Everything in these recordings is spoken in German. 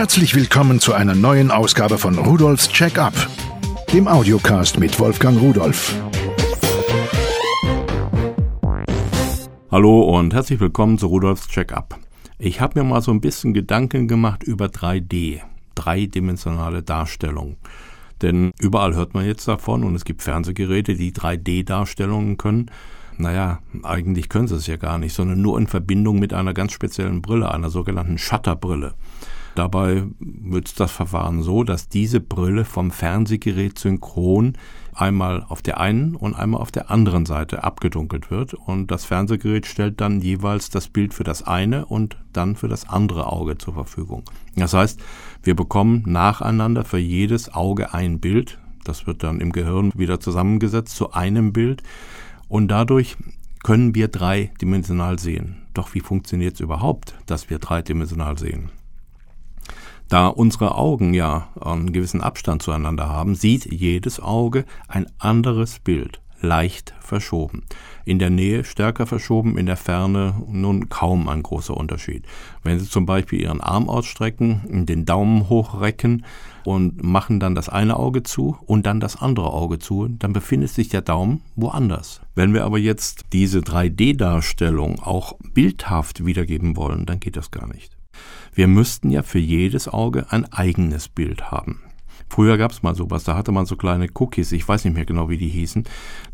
Herzlich willkommen zu einer neuen Ausgabe von Rudolfs Check-up, dem Audiocast mit Wolfgang Rudolf. Hallo und herzlich willkommen zu Rudolfs Check-up. Ich habe mir mal so ein bisschen Gedanken gemacht über 3D, dreidimensionale Darstellung. Denn überall hört man jetzt davon und es gibt Fernsehgeräte, die 3D-Darstellungen können. Naja, eigentlich können sie es ja gar nicht, sondern nur in Verbindung mit einer ganz speziellen Brille, einer sogenannten Shutterbrille. Dabei wird das Verfahren so, dass diese Brille vom Fernsehgerät synchron einmal auf der einen und einmal auf der anderen Seite abgedunkelt wird und das Fernsehgerät stellt dann jeweils das Bild für das eine und dann für das andere Auge zur Verfügung. Das heißt, wir bekommen nacheinander für jedes Auge ein Bild, das wird dann im Gehirn wieder zusammengesetzt zu einem Bild und dadurch können wir dreidimensional sehen. Doch wie funktioniert es überhaupt, dass wir dreidimensional sehen? Da unsere Augen ja einen gewissen Abstand zueinander haben, sieht jedes Auge ein anderes Bild, leicht verschoben. In der Nähe stärker verschoben, in der Ferne nun kaum ein großer Unterschied. Wenn Sie zum Beispiel Ihren Arm ausstrecken, den Daumen hochrecken und machen dann das eine Auge zu und dann das andere Auge zu, dann befindet sich der Daumen woanders. Wenn wir aber jetzt diese 3D-Darstellung auch bildhaft wiedergeben wollen, dann geht das gar nicht. Wir müssten ja für jedes Auge ein eigenes Bild haben. Früher gab es mal sowas, da hatte man so kleine Cookies, ich weiß nicht mehr genau, wie die hießen.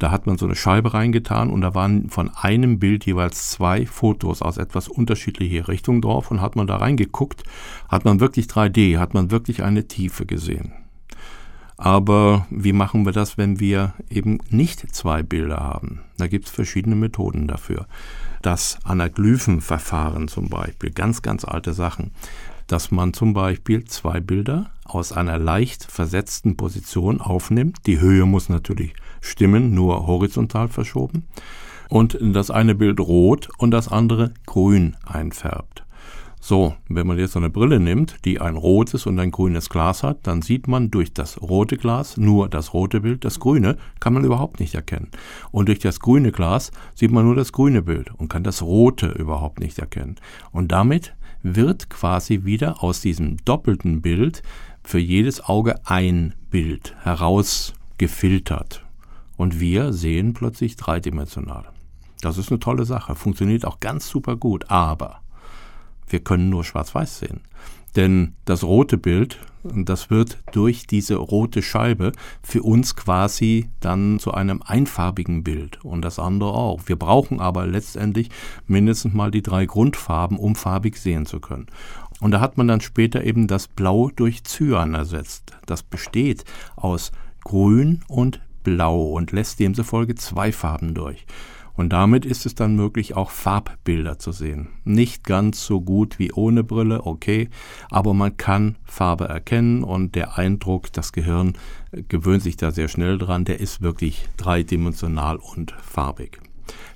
Da hat man so eine Scheibe reingetan und da waren von einem Bild jeweils zwei Fotos aus etwas unterschiedlicher Richtung drauf und hat man da reingeguckt, hat man wirklich 3D, hat man wirklich eine Tiefe gesehen. Aber wie machen wir das, wenn wir eben nicht zwei Bilder haben? Da gibt es verschiedene Methoden dafür. Das Anaglyphenverfahren zum Beispiel, ganz, ganz alte Sachen, dass man zum Beispiel zwei Bilder aus einer leicht versetzten Position aufnimmt. Die Höhe muss natürlich stimmen, nur horizontal verschoben. Und das eine Bild rot und das andere grün einfärbt. So, wenn man jetzt so eine Brille nimmt, die ein rotes und ein grünes Glas hat, dann sieht man durch das rote Glas nur das rote Bild, das grüne kann man überhaupt nicht erkennen. Und durch das grüne Glas sieht man nur das grüne Bild und kann das rote überhaupt nicht erkennen. Und damit wird quasi wieder aus diesem doppelten Bild für jedes Auge ein Bild herausgefiltert. Und wir sehen plötzlich dreidimensional. Das ist eine tolle Sache, funktioniert auch ganz super gut, aber wir können nur schwarz-weiß sehen. Denn das rote Bild, das wird durch diese rote Scheibe für uns quasi dann zu einem einfarbigen Bild und das andere auch. Wir brauchen aber letztendlich mindestens mal die drei Grundfarben, um farbig sehen zu können. Und da hat man dann später eben das Blau durch Cyan ersetzt. Das besteht aus Grün und Blau und lässt demzufolge zwei Farben durch. Und damit ist es dann möglich, auch Farbbilder zu sehen. Nicht ganz so gut wie ohne Brille, okay, aber man kann Farbe erkennen und der Eindruck, das Gehirn gewöhnt sich da sehr schnell dran, der ist wirklich dreidimensional und farbig.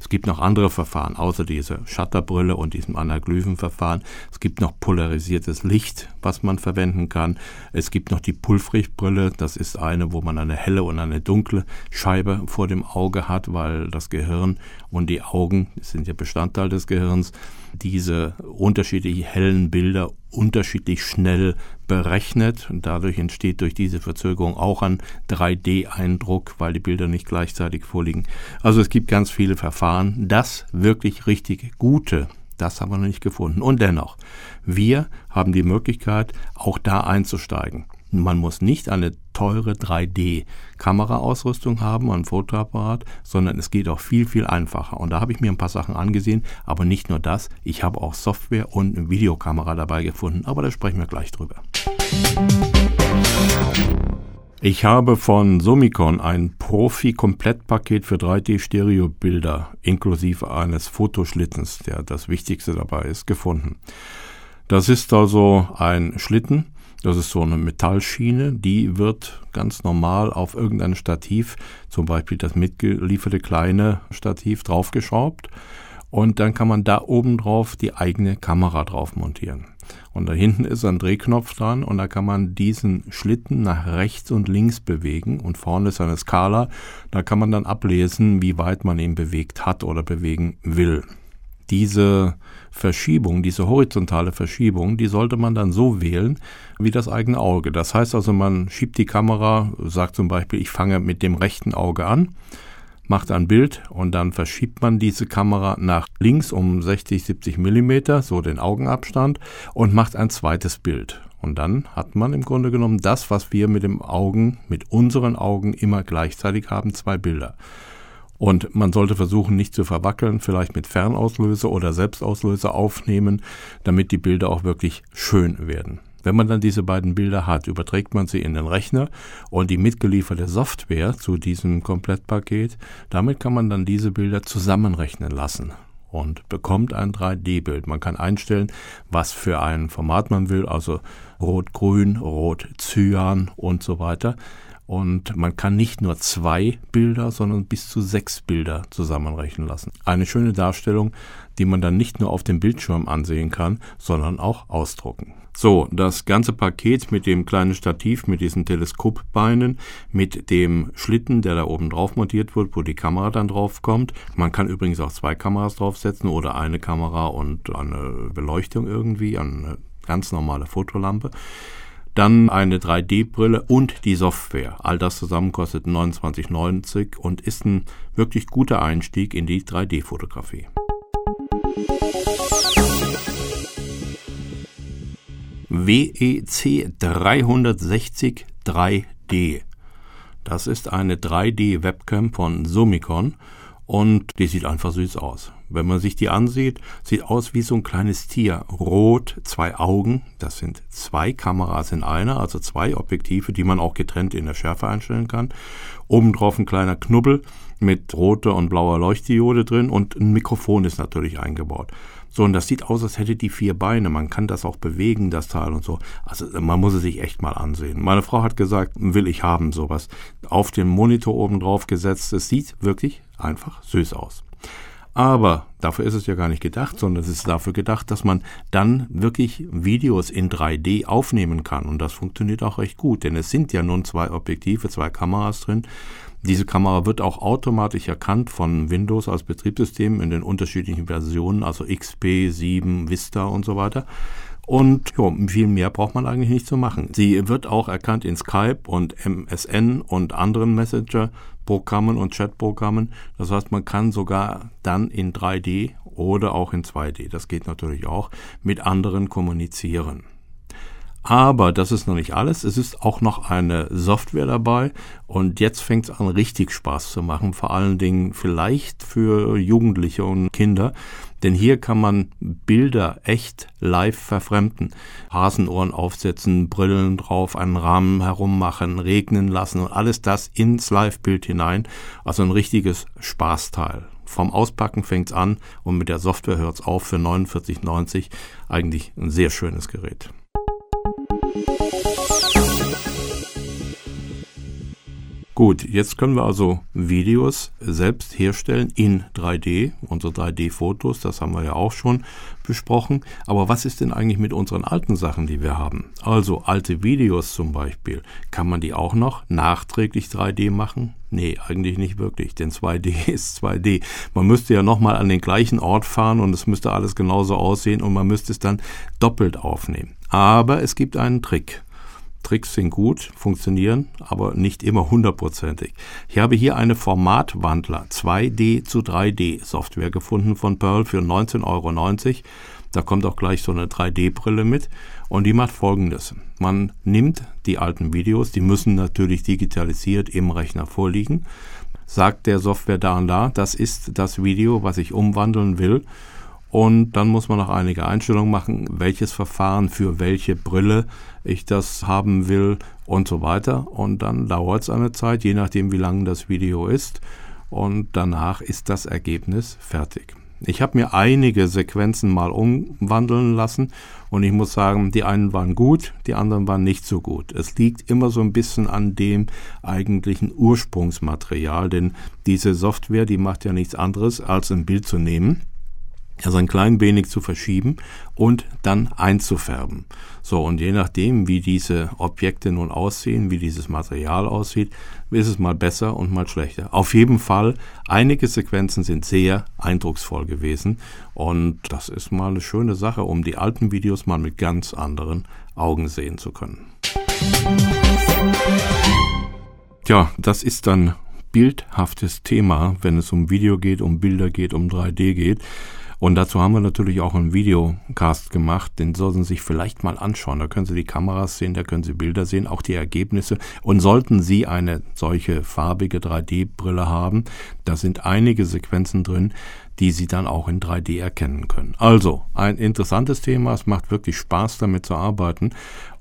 Es gibt noch andere Verfahren, außer dieser Shutterbrille und diesem Anaglyphenverfahren. Es gibt noch polarisiertes Licht, was man verwenden kann. Es gibt noch die Pulfrichtbrille. Das ist eine, wo man eine helle und eine dunkle Scheibe vor dem Auge hat, weil das Gehirn und die Augen sind ja Bestandteil des Gehirns, diese unterschiedlich hellen Bilder unterschiedlich schnell berechnet. Und dadurch entsteht durch diese Verzögerung auch ein 3D-Eindruck, weil die Bilder nicht gleichzeitig vorliegen. Also es gibt ganz viele Verfahren. Das wirklich richtig gute, das haben wir noch nicht gefunden. Und dennoch, wir haben die Möglichkeit, auch da einzusteigen. Man muss nicht eine teure 3D-Kameraausrüstung haben, ein Fotoapparat, sondern es geht auch viel, viel einfacher. Und da habe ich mir ein paar Sachen angesehen, aber nicht nur das, ich habe auch Software und eine Videokamera dabei gefunden, aber da sprechen wir gleich drüber. Ich habe von Summicon ein Profi-Komplettpaket für 3D-Stereo-Bilder inklusive eines Fotoschlittens, der das Wichtigste dabei ist, gefunden. Das ist also ein Schlitten, das ist so eine Metallschiene, die wird ganz normal auf irgendein Stativ, zum Beispiel das mitgelieferte kleine Stativ, draufgeschraubt. Und dann kann man da oben drauf die eigene Kamera drauf montieren. Und da hinten ist ein Drehknopf dran und da kann man diesen Schlitten nach rechts und links bewegen und vorne ist eine Skala. Da kann man dann ablesen, wie weit man ihn bewegt hat oder bewegen will. Diese Verschiebung, diese horizontale Verschiebung, die sollte man dann so wählen wie das eigene Auge. Das heißt also, man schiebt die Kamera, sagt zum Beispiel, ich fange mit dem rechten Auge an, macht ein Bild und dann verschiebt man diese Kamera nach links um 60, 70 Millimeter, so den Augenabstand, und macht ein zweites Bild. Und dann hat man im Grunde genommen das, was wir mit dem Augen, mit unseren Augen immer gleichzeitig haben, zwei Bilder. Und man sollte versuchen, nicht zu verwackeln, vielleicht mit Fernauslöser oder Selbstauslöser aufnehmen, damit die Bilder auch wirklich schön werden. Wenn man dann diese beiden Bilder hat, überträgt man sie in den Rechner und die mitgelieferte Software zu diesem Komplettpaket, damit kann man dann diese Bilder zusammenrechnen lassen und bekommt ein 3D-Bild. Man kann einstellen, was für ein Format man will, also Rot-Grün, Rot-Cyan und so weiter. Und man kann nicht nur zwei Bilder, sondern bis zu sechs Bilder zusammenrechnen lassen. Eine schöne Darstellung, die man dann nicht nur auf dem Bildschirm ansehen kann, sondern auch ausdrucken. So, das ganze Paket mit dem kleinen Stativ, mit diesen Teleskopbeinen, mit dem Schlitten, der da oben drauf montiert wird, wo die Kamera dann drauf kommt. Man kann übrigens auch zwei Kameras draufsetzen oder eine Kamera und eine Beleuchtung irgendwie, eine ganz normale Fotolampe dann eine 3D-Brille und die Software. All das zusammen kostet 29,90 und ist ein wirklich guter Einstieg in die 3D-Fotografie. WEC 360 3D. Das ist eine 3D-Webcam von Summicon und die sieht einfach süß aus. Wenn man sich die ansieht, sieht aus wie so ein kleines Tier. Rot, zwei Augen, das sind zwei Kameras in einer, also zwei Objektive, die man auch getrennt in der Schärfe einstellen kann. Obendrauf ein kleiner Knubbel mit roter und blauer Leuchtdiode drin und ein Mikrofon ist natürlich eingebaut. So, und das sieht aus, als hätte die vier Beine. Man kann das auch bewegen, das Teil und so. Also man muss es sich echt mal ansehen. Meine Frau hat gesagt, will ich haben sowas. Auf den Monitor oben drauf gesetzt. Es sieht wirklich einfach süß aus. Aber dafür ist es ja gar nicht gedacht, sondern es ist dafür gedacht, dass man dann wirklich Videos in 3D aufnehmen kann. Und das funktioniert auch recht gut, denn es sind ja nun zwei Objektive, zwei Kameras drin. Diese Kamera wird auch automatisch erkannt von Windows als Betriebssystem in den unterschiedlichen Versionen, also XP, 7, Vista und so weiter. Und jo, viel mehr braucht man eigentlich nicht zu machen. Sie wird auch erkannt in Skype und MSN und anderen Messenger-Programmen und Chat-Programmen. Das heißt, man kann sogar dann in 3D oder auch in 2D, das geht natürlich auch, mit anderen kommunizieren. Aber das ist noch nicht alles. Es ist auch noch eine Software dabei. Und jetzt fängt es an, richtig Spaß zu machen. Vor allen Dingen vielleicht für Jugendliche und Kinder. Denn hier kann man Bilder echt live verfremden. Hasenohren aufsetzen, Brillen drauf, einen Rahmen herummachen, regnen lassen und alles das ins Live-Bild hinein. Also ein richtiges Spaßteil. Vom Auspacken fängt's an und mit der Software hört's auf für 49,90. Eigentlich ein sehr schönes Gerät. Gut, jetzt können wir also Videos selbst herstellen in 3D, unsere 3D-Fotos, das haben wir ja auch schon besprochen. Aber was ist denn eigentlich mit unseren alten Sachen, die wir haben? Also alte Videos zum Beispiel, kann man die auch noch nachträglich 3D machen? Nee, eigentlich nicht wirklich, denn 2D ist 2D. Man müsste ja nochmal an den gleichen Ort fahren und es müsste alles genauso aussehen und man müsste es dann doppelt aufnehmen. Aber es gibt einen Trick. Tricks sind gut, funktionieren, aber nicht immer hundertprozentig. Ich habe hier eine Formatwandler 2D zu 3D Software gefunden von Pearl für 19,90 Euro. Da kommt auch gleich so eine 3D-Brille mit und die macht folgendes. Man nimmt die alten Videos, die müssen natürlich digitalisiert im Rechner vorliegen, sagt der Software da und da, das ist das Video, was ich umwandeln will und dann muss man noch einige Einstellungen machen, welches Verfahren für welche Brille ich das haben will und so weiter. Und dann dauert es eine Zeit, je nachdem wie lang das Video ist. Und danach ist das Ergebnis fertig. Ich habe mir einige Sequenzen mal umwandeln lassen und ich muss sagen, die einen waren gut, die anderen waren nicht so gut. Es liegt immer so ein bisschen an dem eigentlichen Ursprungsmaterial, denn diese Software, die macht ja nichts anderes, als ein Bild zu nehmen also ein klein wenig zu verschieben und dann einzufärben. So, und je nachdem, wie diese Objekte nun aussehen, wie dieses Material aussieht, ist es mal besser und mal schlechter. Auf jeden Fall, einige Sequenzen sind sehr eindrucksvoll gewesen und das ist mal eine schöne Sache, um die alten Videos mal mit ganz anderen Augen sehen zu können. Tja, das ist dann bildhaftes Thema, wenn es um Video geht, um Bilder geht, um 3D geht. Und dazu haben wir natürlich auch einen Videocast gemacht, den sollten Sie sich vielleicht mal anschauen. Da können Sie die Kameras sehen, da können Sie Bilder sehen, auch die Ergebnisse. Und sollten Sie eine solche farbige 3D-Brille haben, da sind einige Sequenzen drin, die Sie dann auch in 3D erkennen können. Also ein interessantes Thema, es macht wirklich Spaß damit zu arbeiten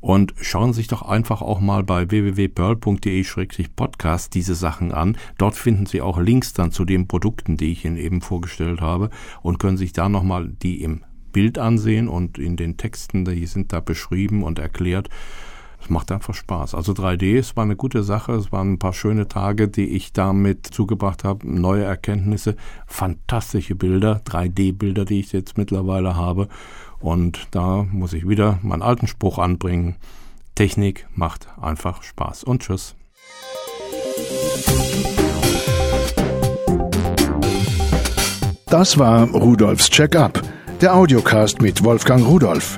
und schauen Sie sich doch einfach auch mal bei www.pearl.de-podcast diese Sachen an. Dort finden Sie auch Links dann zu den Produkten, die ich Ihnen eben vorgestellt habe und können sich da nochmal die im Bild ansehen und in den Texten, die sind da beschrieben und erklärt. Es macht einfach Spaß. Also 3D, es war eine gute Sache. Es waren ein paar schöne Tage, die ich damit zugebracht habe. Neue Erkenntnisse, fantastische Bilder, 3D-Bilder, die ich jetzt mittlerweile habe. Und da muss ich wieder meinen alten Spruch anbringen. Technik macht einfach Spaß. Und tschüss. Das war Rudolfs Check-up, der Audiocast mit Wolfgang Rudolf.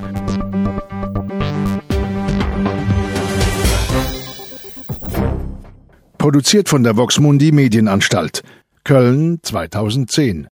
Produziert von der Voxmundi Medienanstalt. Köln 2010